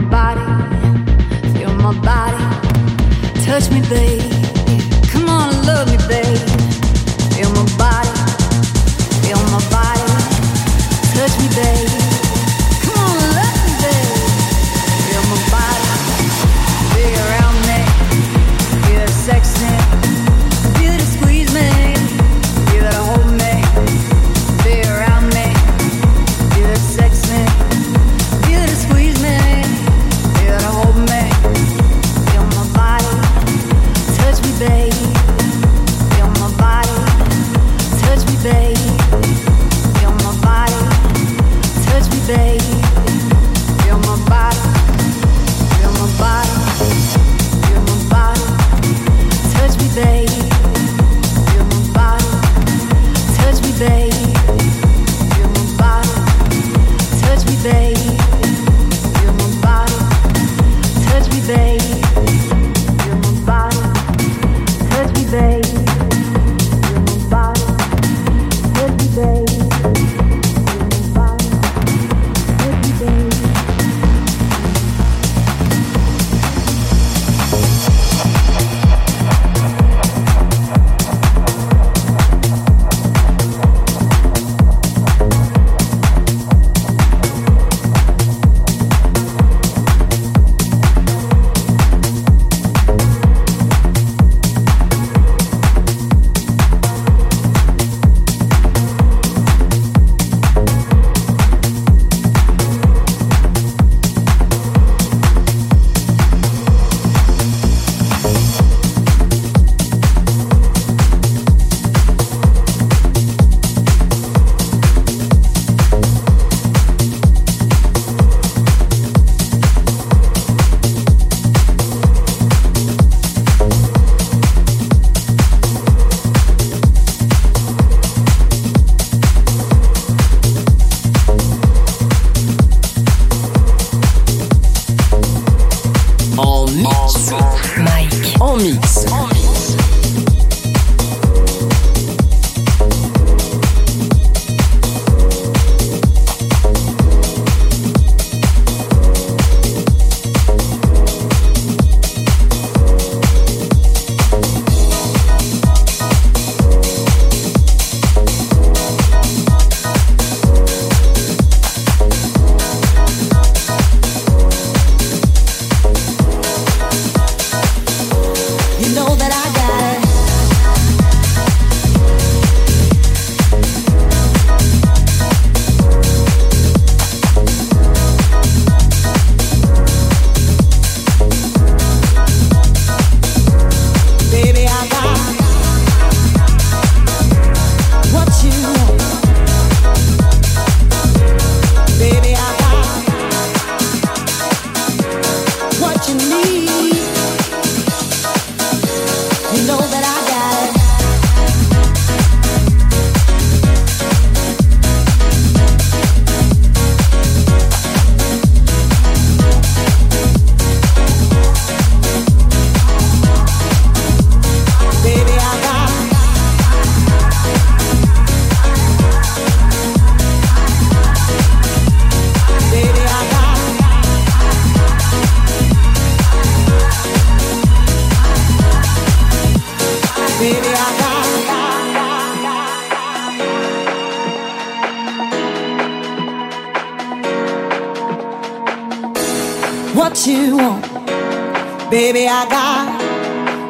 my body, feel my body. Touch me, babe. Come on, love me, babe. Feel my body, feel my body. Touch me, babe.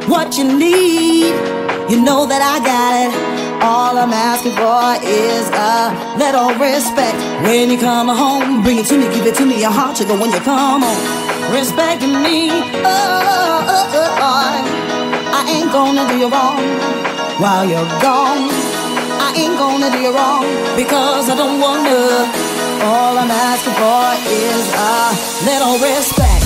What you need. You know that I got it. All I'm asking for is a little respect. When you come home, bring it to me, give it to me, your heart sugar when you come home. Respecting me, oh, oh, oh, oh, I ain't gonna do you wrong while you're gone. I ain't gonna do you wrong because I don't wanna. All I'm asking for is a little respect.